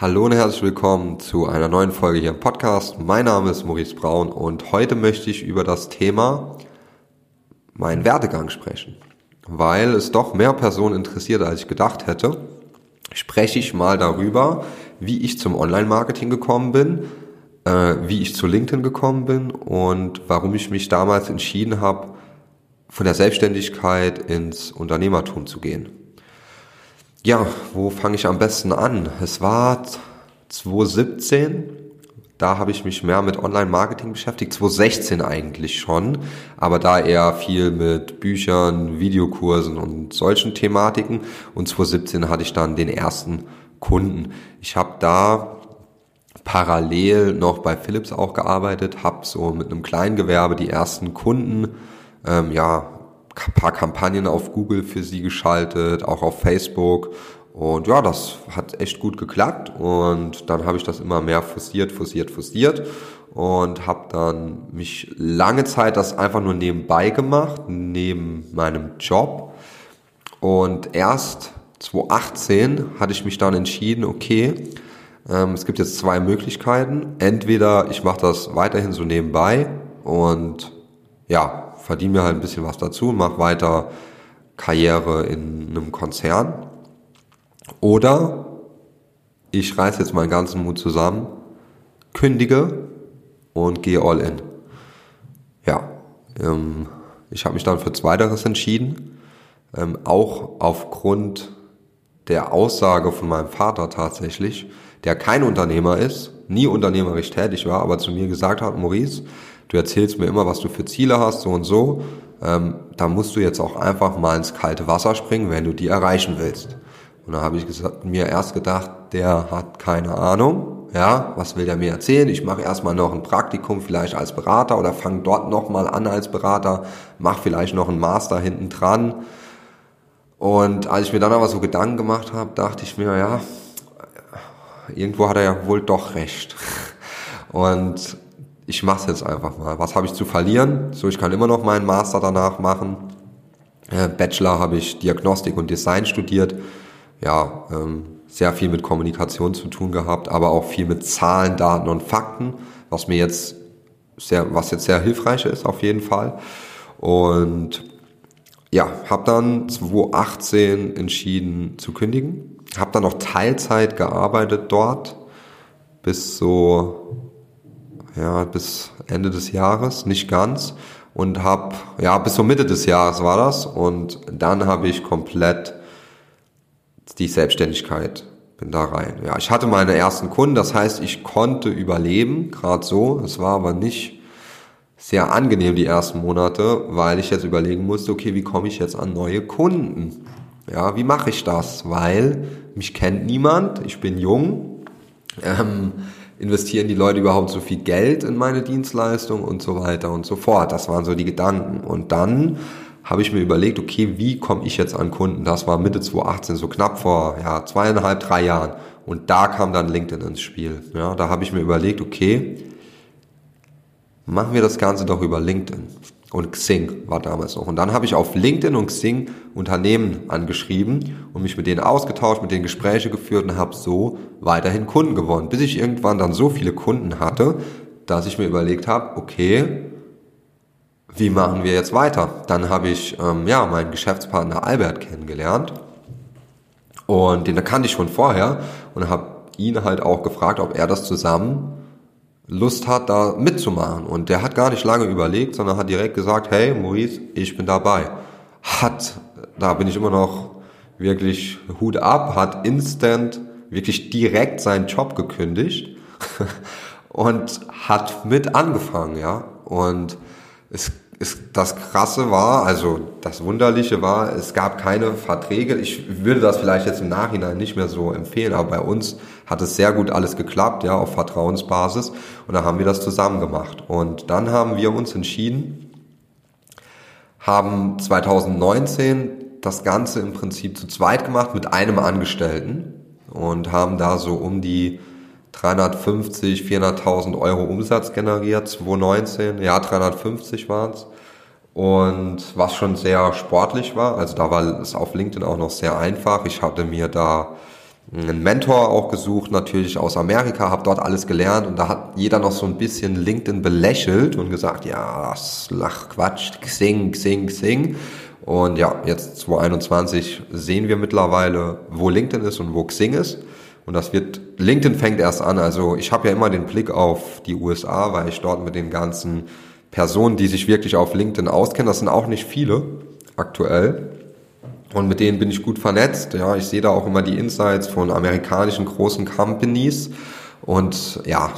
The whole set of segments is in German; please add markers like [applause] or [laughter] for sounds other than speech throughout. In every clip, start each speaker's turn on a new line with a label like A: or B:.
A: Hallo und herzlich willkommen zu einer neuen Folge hier im Podcast. Mein Name ist Maurice Braun und heute möchte ich über das Thema meinen Werdegang sprechen. Weil es doch mehr Personen interessiert, als ich gedacht hätte, spreche ich mal darüber, wie ich zum Online-Marketing gekommen bin, äh, wie ich zu LinkedIn gekommen bin und warum ich mich damals entschieden habe, von der Selbstständigkeit ins Unternehmertum zu gehen. Ja, wo fange ich am besten an? Es war 2017, da habe ich mich mehr mit Online-Marketing beschäftigt, 2016 eigentlich schon, aber da eher viel mit Büchern, Videokursen und solchen Thematiken. Und 2017 hatte ich dann den ersten Kunden. Ich habe da parallel noch bei Philips auch gearbeitet, habe so mit einem Kleingewerbe die ersten Kunden, ähm, ja, paar Kampagnen auf Google für sie geschaltet, auch auf Facebook. Und ja, das hat echt gut geklappt. Und dann habe ich das immer mehr forciert, forciert, forciert und habe dann mich lange Zeit das einfach nur nebenbei gemacht, neben meinem Job. Und erst 2018 hatte ich mich dann entschieden, okay, ähm, es gibt jetzt zwei Möglichkeiten. Entweder ich mache das weiterhin so nebenbei und ja, verdiene mir halt ein bisschen was dazu, mache weiter Karriere in einem Konzern. Oder ich reiße jetzt meinen ganzen Mut zusammen, kündige und gehe all in. Ja, ähm, ich habe mich dann für Zweiteres entschieden, ähm, auch aufgrund der Aussage von meinem Vater tatsächlich, der kein Unternehmer ist, nie unternehmerisch tätig war, aber zu mir gesagt hat, Maurice, du erzählst mir immer, was du für Ziele hast, so und so, ähm, da musst du jetzt auch einfach mal ins kalte Wasser springen, wenn du die erreichen willst. Und da habe ich gesagt, mir erst gedacht, der hat keine Ahnung, ja, was will der mir erzählen? Ich mache erstmal noch ein Praktikum vielleicht als Berater oder fange dort nochmal an als Berater, mache vielleicht noch einen Master hinten dran. Und als ich mir dann aber so Gedanken gemacht habe, dachte ich mir, ja, irgendwo hat er ja wohl doch recht. [laughs] Und ich mache es jetzt einfach mal. Was habe ich zu verlieren? So, ich kann immer noch meinen Master danach machen. Äh, Bachelor habe ich Diagnostik und Design studiert. Ja, ähm, sehr viel mit Kommunikation zu tun gehabt, aber auch viel mit Zahlen, Daten und Fakten, was mir jetzt sehr, was jetzt sehr hilfreich ist auf jeden Fall. Und ja, habe dann 2018 entschieden zu kündigen. Habe dann noch Teilzeit gearbeitet dort bis so ja, bis Ende des Jahres, nicht ganz. Und habe, ja, bis zur Mitte des Jahres war das. Und dann habe ich komplett die Selbstständigkeit, bin da rein. Ja, ich hatte meine ersten Kunden, das heißt, ich konnte überleben, gerade so. Es war aber nicht sehr angenehm die ersten Monate, weil ich jetzt überlegen musste, okay, wie komme ich jetzt an neue Kunden? Ja, wie mache ich das? Weil mich kennt niemand, ich bin jung. Ähm, investieren die Leute überhaupt so viel Geld in meine Dienstleistung und so weiter und so fort. Das waren so die Gedanken. Und dann habe ich mir überlegt, okay, wie komme ich jetzt an Kunden? Das war Mitte 2018, so knapp vor ja, zweieinhalb, drei Jahren. Und da kam dann LinkedIn ins Spiel. Ja, da habe ich mir überlegt, okay, machen wir das Ganze doch über LinkedIn. Und Xing war damals noch. Und dann habe ich auf LinkedIn und Xing Unternehmen angeschrieben und mich mit denen ausgetauscht, mit denen Gespräche geführt und habe so weiterhin Kunden gewonnen. Bis ich irgendwann dann so viele Kunden hatte, dass ich mir überlegt habe, okay, wie machen wir jetzt weiter? Dann habe ich ähm, ja meinen Geschäftspartner Albert kennengelernt und den kannte ich schon vorher und habe ihn halt auch gefragt, ob er das zusammen Lust hat, da mitzumachen. Und der hat gar nicht lange überlegt, sondern hat direkt gesagt, hey Maurice, ich bin dabei. Hat, da bin ich immer noch wirklich Hut ab, hat instant wirklich direkt seinen Job gekündigt [laughs] und hat mit angefangen, ja. Und es ist, das Krasse war, also das Wunderliche war, es gab keine Verträge. Ich würde das vielleicht jetzt im Nachhinein nicht mehr so empfehlen, aber bei uns hat es sehr gut alles geklappt, ja, auf Vertrauensbasis. Und da haben wir das zusammen gemacht. Und dann haben wir uns entschieden, haben 2019 das Ganze im Prinzip zu zweit gemacht mit einem Angestellten und haben da so um die 350, 400.000 Euro Umsatz generiert, 2019, ja 350 waren es. Und was schon sehr sportlich war, also da war es auf LinkedIn auch noch sehr einfach. Ich hatte mir da einen Mentor auch gesucht, natürlich aus Amerika, habe dort alles gelernt und da hat jeder noch so ein bisschen LinkedIn belächelt und gesagt, ja, das lach Quatsch, Xing, Xing, Xing. Und ja, jetzt 2021 sehen wir mittlerweile, wo LinkedIn ist und wo Xing ist. Und das wird, LinkedIn fängt erst an. Also ich habe ja immer den Blick auf die USA, weil ich dort mit den ganzen Personen, die sich wirklich auf LinkedIn auskennen, das sind auch nicht viele aktuell. Und mit denen bin ich gut vernetzt. Ja, ich sehe da auch immer die Insights von amerikanischen großen Companies. Und ja,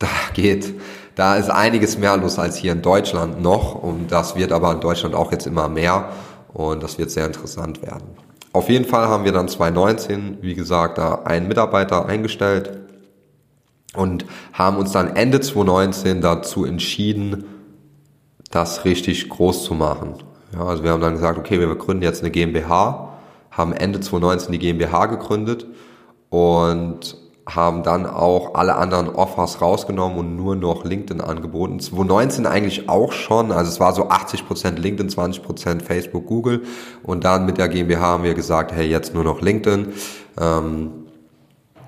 A: da geht, da ist einiges mehr los als hier in Deutschland noch. Und das wird aber in Deutschland auch jetzt immer mehr. Und das wird sehr interessant werden. Auf jeden Fall haben wir dann 2019, wie gesagt, da einen Mitarbeiter eingestellt und haben uns dann Ende 2019 dazu entschieden, das richtig groß zu machen. Ja, also wir haben dann gesagt, okay, wir gründen jetzt eine GmbH, haben Ende 2019 die GmbH gegründet und haben dann auch alle anderen Offers rausgenommen und nur noch LinkedIn angeboten. 2019 eigentlich auch schon, also es war so 80% LinkedIn, 20% Facebook, Google und dann mit der GmbH haben wir gesagt, hey, jetzt nur noch LinkedIn. Ähm,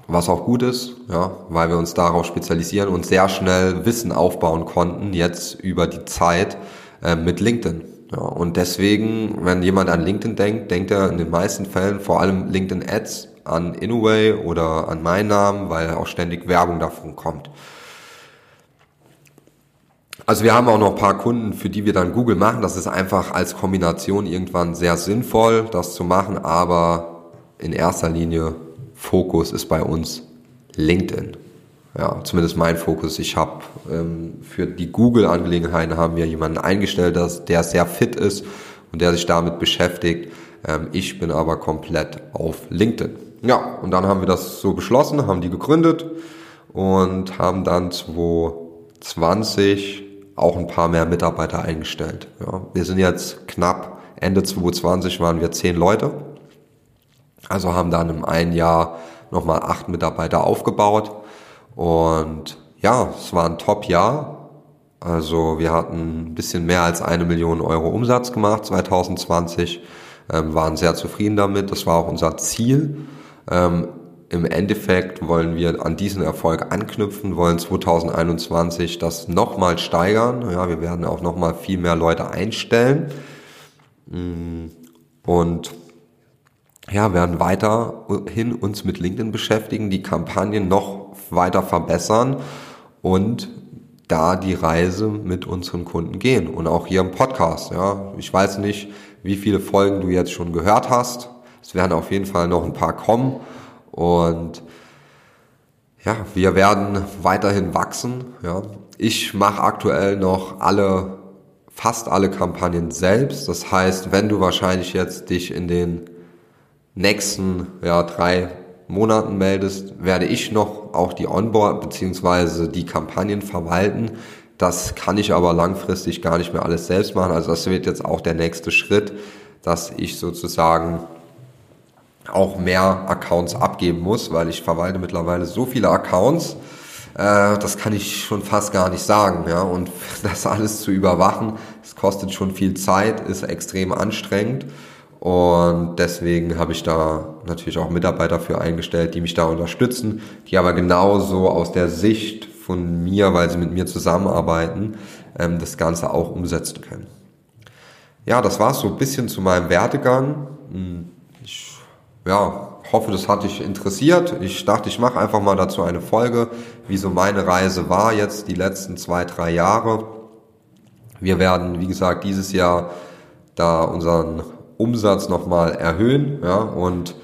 A: was auch gut ist, ja, weil wir uns darauf spezialisieren und sehr schnell Wissen aufbauen konnten, jetzt über die Zeit äh, mit LinkedIn. Ja, und deswegen, wenn jemand an LinkedIn denkt, denkt er in den meisten Fällen vor allem LinkedIn Ads an Inoway oder an meinen Namen, weil auch ständig Werbung davon kommt. Also wir haben auch noch ein paar Kunden, für die wir dann Google machen. Das ist einfach als Kombination irgendwann sehr sinnvoll, das zu machen, aber in erster Linie Fokus ist bei uns LinkedIn ja, zumindest mein Fokus. Ich habe ähm, für die Google-Angelegenheiten haben wir jemanden eingestellt, dass, der sehr fit ist und der sich damit beschäftigt. Ähm, ich bin aber komplett auf LinkedIn. Ja, und dann haben wir das so beschlossen, haben die gegründet und haben dann 2020 auch ein paar mehr Mitarbeiter eingestellt. Ja, wir sind jetzt knapp Ende 2020 waren wir zehn Leute. Also haben dann im einen Jahr nochmal acht Mitarbeiter aufgebaut und ja, es war ein Top-Jahr. Also wir hatten ein bisschen mehr als eine Million Euro Umsatz gemacht 2020, ähm, waren sehr zufrieden damit. Das war auch unser Ziel. Ähm, Im Endeffekt wollen wir an diesen Erfolg anknüpfen, wollen 2021 das nochmal steigern. Ja, wir werden auch nochmal viel mehr Leute einstellen. Mm, und ja, werden weiterhin uns mit LinkedIn beschäftigen, die Kampagnen noch weiter verbessern und da die Reise mit unseren Kunden gehen und auch hier im Podcast. Ja, ich weiß nicht, wie viele Folgen du jetzt schon gehört hast. Es werden auf jeden Fall noch ein paar kommen und ja, wir werden weiterhin wachsen. Ja, ich mache aktuell noch alle, fast alle Kampagnen selbst. Das heißt, wenn du wahrscheinlich jetzt dich in den nächsten ja, drei Monaten meldest, werde ich noch auch die Onboard beziehungsweise die Kampagnen verwalten. Das kann ich aber langfristig gar nicht mehr alles selbst machen. Also das wird jetzt auch der nächste Schritt, dass ich sozusagen auch mehr Accounts abgeben muss, weil ich verwalte mittlerweile so viele Accounts, äh, das kann ich schon fast gar nicht sagen. Ja? Und [laughs] das alles zu überwachen, es kostet schon viel Zeit, ist extrem anstrengend. Und deswegen habe ich da natürlich auch Mitarbeiter für eingestellt, die mich da unterstützen, die aber genauso aus der Sicht von mir, weil sie mit mir zusammenarbeiten, ähm, das Ganze auch umsetzen können. Ja, das war so ein bisschen zu meinem Werdegang. Hm, ich ja, hoffe, das hat dich interessiert. Ich dachte, ich mache einfach mal dazu eine Folge, wie so meine Reise war jetzt die letzten zwei, drei Jahre. Wir werden, wie gesagt, dieses Jahr da unseren Umsatz nochmal erhöhen. Ja, und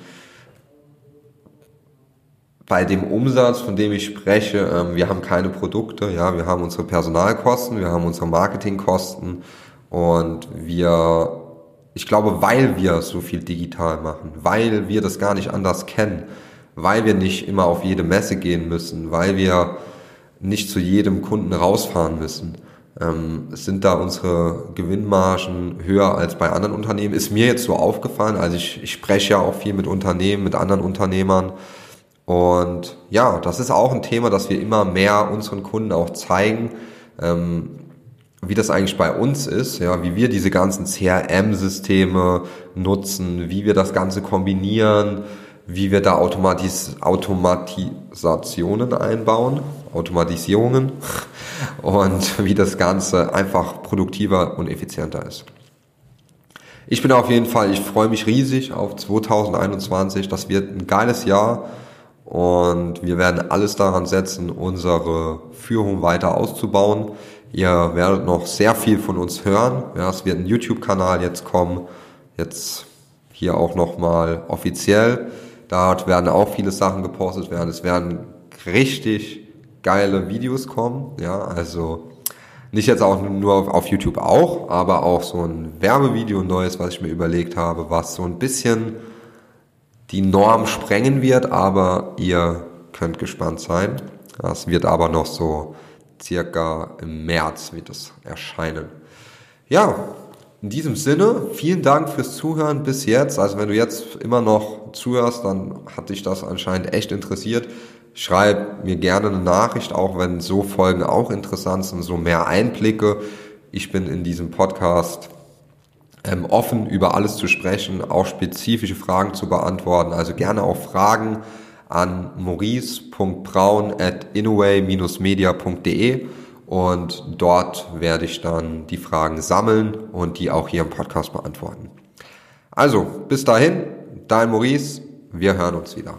A: bei dem Umsatz, von dem ich spreche, ähm, wir haben keine Produkte, ja, wir haben unsere Personalkosten, wir haben unsere Marketingkosten und wir, ich glaube, weil wir so viel digital machen, weil wir das gar nicht anders kennen, weil wir nicht immer auf jede Messe gehen müssen, weil wir nicht zu jedem Kunden rausfahren müssen, ähm, sind da unsere Gewinnmargen höher als bei anderen Unternehmen. Ist mir jetzt so aufgefallen. Also ich, ich spreche ja auch viel mit Unternehmen, mit anderen Unternehmern. Und ja, das ist auch ein Thema, dass wir immer mehr unseren Kunden auch zeigen, ähm, wie das eigentlich bei uns ist, ja, wie wir diese ganzen CRM-Systeme nutzen, wie wir das Ganze kombinieren, wie wir da Automatis Automatisationen einbauen, Automatisierungen [laughs] und wie das Ganze einfach produktiver und effizienter ist. Ich bin auf jeden Fall, ich freue mich riesig auf 2021. Das wird ein geiles Jahr und wir werden alles daran setzen, unsere Führung weiter auszubauen. Ihr werdet noch sehr viel von uns hören. Ja, es wird ein YouTube-Kanal jetzt kommen. Jetzt hier auch nochmal offiziell. Dort werden auch viele Sachen gepostet werden. Es werden richtig geile Videos kommen. Ja, also nicht jetzt auch nur auf, YouTube auch, aber auch so ein Werbevideo neues, was ich mir überlegt habe, was so ein bisschen die Norm sprengen wird, aber ihr könnt gespannt sein. Das wird aber noch so circa im März wird es erscheinen. Ja, in diesem Sinne, vielen Dank fürs Zuhören bis jetzt. Also wenn du jetzt immer noch zuhörst, dann hat dich das anscheinend echt interessiert. Schreib mir gerne eine Nachricht, auch wenn so Folgen auch interessant sind, so mehr Einblicke. Ich bin in diesem Podcast ähm, offen, über alles zu sprechen, auch spezifische Fragen zu beantworten. Also gerne auch Fragen an maurice.braun at inaway-media.de und dort werde ich dann die Fragen sammeln und die auch hier im Podcast beantworten. Also, bis dahin, dein Maurice, wir hören uns wieder.